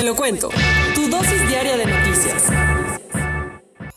Te lo cuento. Tu dosis diaria de noticias.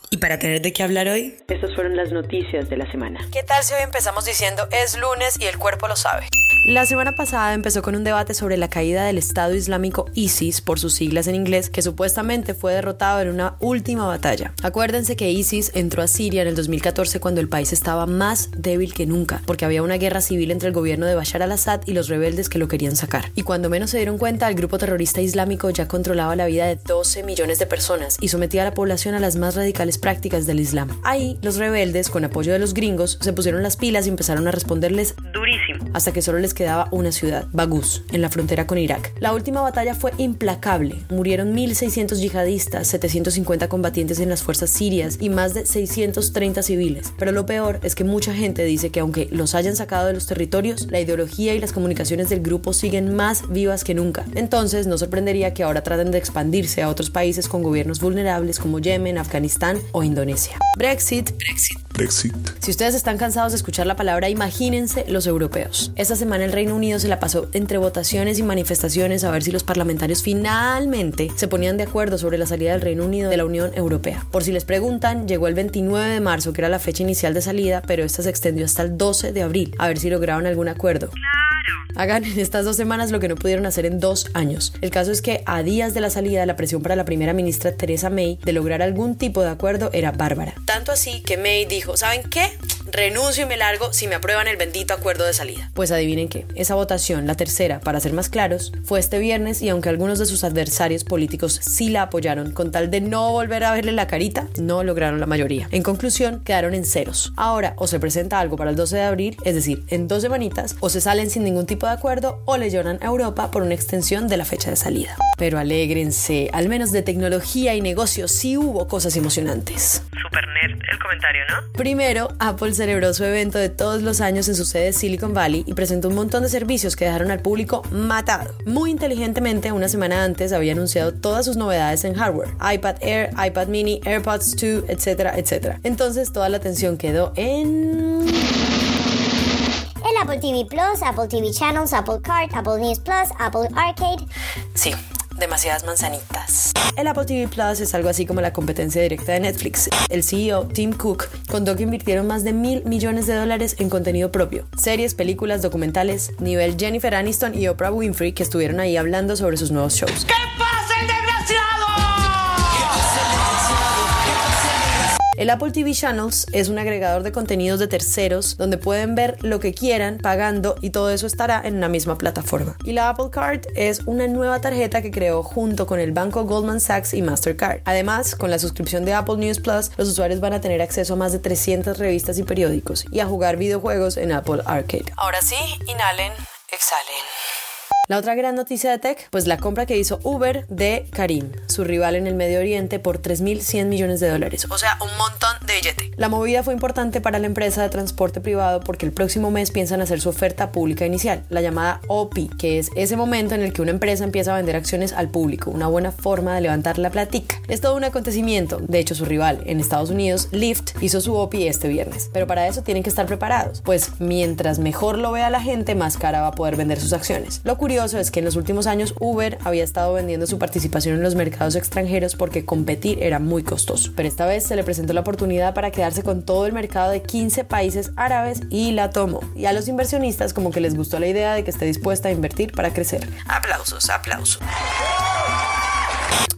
¿Y para tener de qué hablar hoy? Estas fueron las noticias de la semana. ¿Qué tal si hoy empezamos diciendo es lunes y el cuerpo lo sabe? La semana pasada empezó con un debate sobre la caída del Estado Islámico ISIS, por sus siglas en inglés, que supuestamente fue derrotado en una última batalla. Acuérdense que ISIS entró a Siria en el 2014 cuando el país estaba más débil que nunca, porque había una guerra civil entre el gobierno de Bashar al-Assad y los rebeldes que lo querían sacar. Y cuando menos se dieron cuenta, el grupo terrorista islámico ya controlaba la vida de 12 millones de personas y sometía a la población a las más radicales prácticas del Islam. Ahí, los rebeldes, con apoyo de los gringos, se pusieron las pilas y empezaron a responderles durísimo, hasta que solo les quedaba una ciudad, Baguz, en la frontera con Irak. La última batalla fue implacable. Murieron 1.600 yihadistas, 750 combatientes en las fuerzas sirias y más de 630 civiles. Pero lo peor es que mucha gente dice que aunque los hayan sacado de los territorios, la ideología y las comunicaciones del grupo siguen más vivas que nunca. Entonces, no sorprendería que ahora traten de expandirse a otros países con gobiernos vulnerables como Yemen, Afganistán o Indonesia. Brexit, Brexit. Brexit. Si ustedes están cansados de escuchar la palabra, imagínense los europeos. Esta semana el Reino Unido se la pasó entre votaciones y manifestaciones a ver si los parlamentarios finalmente se ponían de acuerdo sobre la salida del Reino Unido de la Unión Europea. Por si les preguntan, llegó el 29 de marzo, que era la fecha inicial de salida, pero esta se extendió hasta el 12 de abril, a ver si lograron algún acuerdo. Hagan en estas dos semanas lo que no pudieron hacer en dos años. El caso es que a días de la salida, la presión para la primera ministra Theresa May de lograr algún tipo de acuerdo era bárbara. Tanto así que May dijo, ¿saben qué? Renuncio y me largo si me aprueban el bendito acuerdo de salida. Pues adivinen qué, esa votación, la tercera, para ser más claros, fue este viernes y aunque algunos de sus adversarios políticos sí la apoyaron con tal de no volver a verle la carita, no lograron la mayoría. En conclusión, quedaron en ceros. Ahora, o se presenta algo para el 12 de abril, es decir, en dos semanitas, o se salen sin ningún tipo de acuerdo o le lloran a Europa por una extensión de la fecha de salida. Pero alégrense, al menos de tecnología y negocios sí hubo cosas emocionantes. Super nerd el comentario, ¿no? Primero, Apple celebró su evento de todos los años en su sede Silicon Valley y presentó un montón de servicios que dejaron al público matado. Muy inteligentemente, una semana antes había anunciado todas sus novedades en hardware: iPad Air, iPad Mini, AirPods 2, etcétera, etcétera. Entonces, toda la atención quedó en el Apple TV Plus, Apple TV Channels, Apple Card, Apple News Plus, Apple Arcade. Sí, demasiadas manzanitas. El Apple TV Plus es algo así como la competencia directa de Netflix. El CEO, Tim Cook, contó que invirtieron más de mil millones de dólares en contenido propio. Series, películas, documentales, nivel Jennifer Aniston y Oprah Winfrey que estuvieron ahí hablando sobre sus nuevos shows. ¿Qué El Apple TV Channels es un agregador de contenidos de terceros donde pueden ver lo que quieran pagando y todo eso estará en una misma plataforma. Y la Apple Card es una nueva tarjeta que creó junto con el banco Goldman Sachs y Mastercard. Además, con la suscripción de Apple News Plus, los usuarios van a tener acceso a más de 300 revistas y periódicos y a jugar videojuegos en Apple Arcade. Ahora sí, inhalen, exhalen. La otra gran noticia de tech, pues la compra que hizo Uber de Karim, su rival en el Medio Oriente, por 3.100 millones de dólares, o sea, un montón de billete. La movida fue importante para la empresa de transporte privado porque el próximo mes piensan hacer su oferta pública inicial, la llamada OPI, que es ese momento en el que una empresa empieza a vender acciones al público, una buena forma de levantar la platica. Es todo un acontecimiento, de hecho su rival en Estados Unidos, Lyft, hizo su OPI este viernes, pero para eso tienen que estar preparados, pues mientras mejor lo vea la gente, más cara va a poder vender sus acciones. Lo curioso es que en los últimos años Uber había estado vendiendo su participación en los mercados extranjeros porque competir era muy costoso. Pero esta vez se le presentó la oportunidad para quedarse con todo el mercado de 15 países árabes y la tomó. Y a los inversionistas como que les gustó la idea de que esté dispuesta a invertir para crecer. Aplausos, aplausos.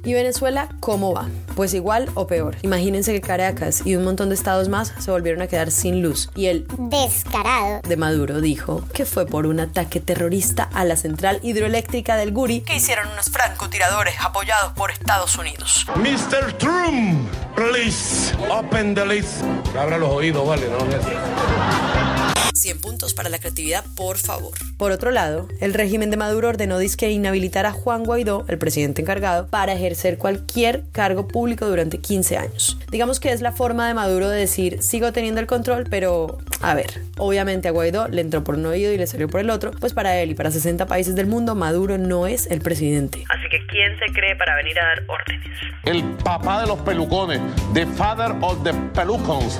¿Y Venezuela cómo va? Pues igual o peor. Imagínense que Caracas y un montón de estados más se volvieron a quedar sin luz. Y el descarado de Maduro dijo que fue por un ataque terrorista a la central hidroeléctrica del Guri que hicieron unos francotiradores apoyados por Estados Unidos. Mr. Trump, please open the list. Abra los oídos, vale, no. 100 puntos para la creatividad, por favor. Por otro lado, el régimen de Maduro ordenó disque inhabilitar a Juan Guaidó, el presidente encargado, para ejercer cualquier cargo público durante 15 años. Digamos que es la forma de Maduro de decir, sigo teniendo el control, pero a ver, obviamente a Guaidó le entró por un oído y le salió por el otro, pues para él y para 60 países del mundo, Maduro no es el presidente. Así que ¿quién se cree para venir a dar órdenes? El papá de los pelucones, the father of the pelucons.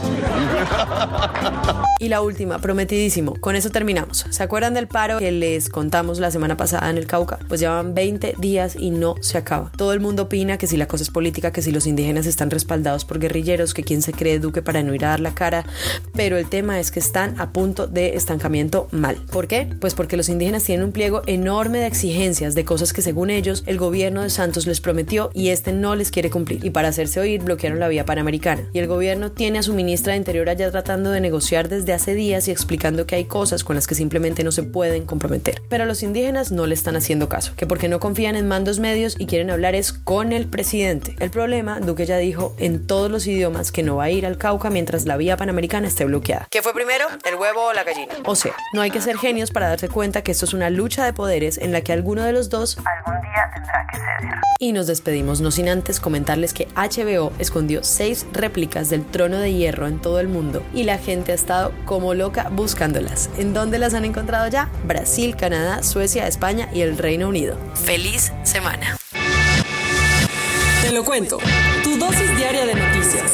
Y la última, prometidísimo. Con eso terminamos. ¿Se acuerdan del paro que les contamos la semana pasada en el Cauca? Pues llevan 20 días y no se acaba. Todo el mundo opina que si la cosa es política, que si los indígenas están respaldados por guerrilleros, que quién se cree Duque para no ir a dar la cara. Pero el tema es que están a punto de estancamiento mal. ¿Por qué? Pues porque los indígenas tienen un pliego enorme de exigencias, de cosas que según ellos el gobierno de Santos les prometió y este no les quiere cumplir. Y para hacerse oír bloquearon la vía panamericana. Y el gobierno tiene a su ministra de Interior allá tratando de negociar desde hace días y explicando que hay cosas con las que simplemente no se pueden comprometer. Pero los indígenas no le están haciendo caso, que porque no confían en mandos medios y quieren hablar es con el presidente. El problema, Duque ya dijo en todos los idiomas que no va a ir al Cauca mientras la vía panamericana esté bloqueada. ¿Qué fue primero? ¿El huevo o la gallina? O sea, no hay que ser genios para darse cuenta que esto es una lucha de poderes en la que alguno de los dos Algún día tendrá que ceder. y nos despedimos, no sin antes comentarles que HBO escondió seis réplicas del trono de hierro en todo el mundo y la gente ha estado como loca buscándolas. ¿En dónde las han encontrado ya? Brasil, Canadá, Suecia, España y el Reino Unido. ¡Feliz semana! Te lo cuento. Tu dosis diaria de noticias.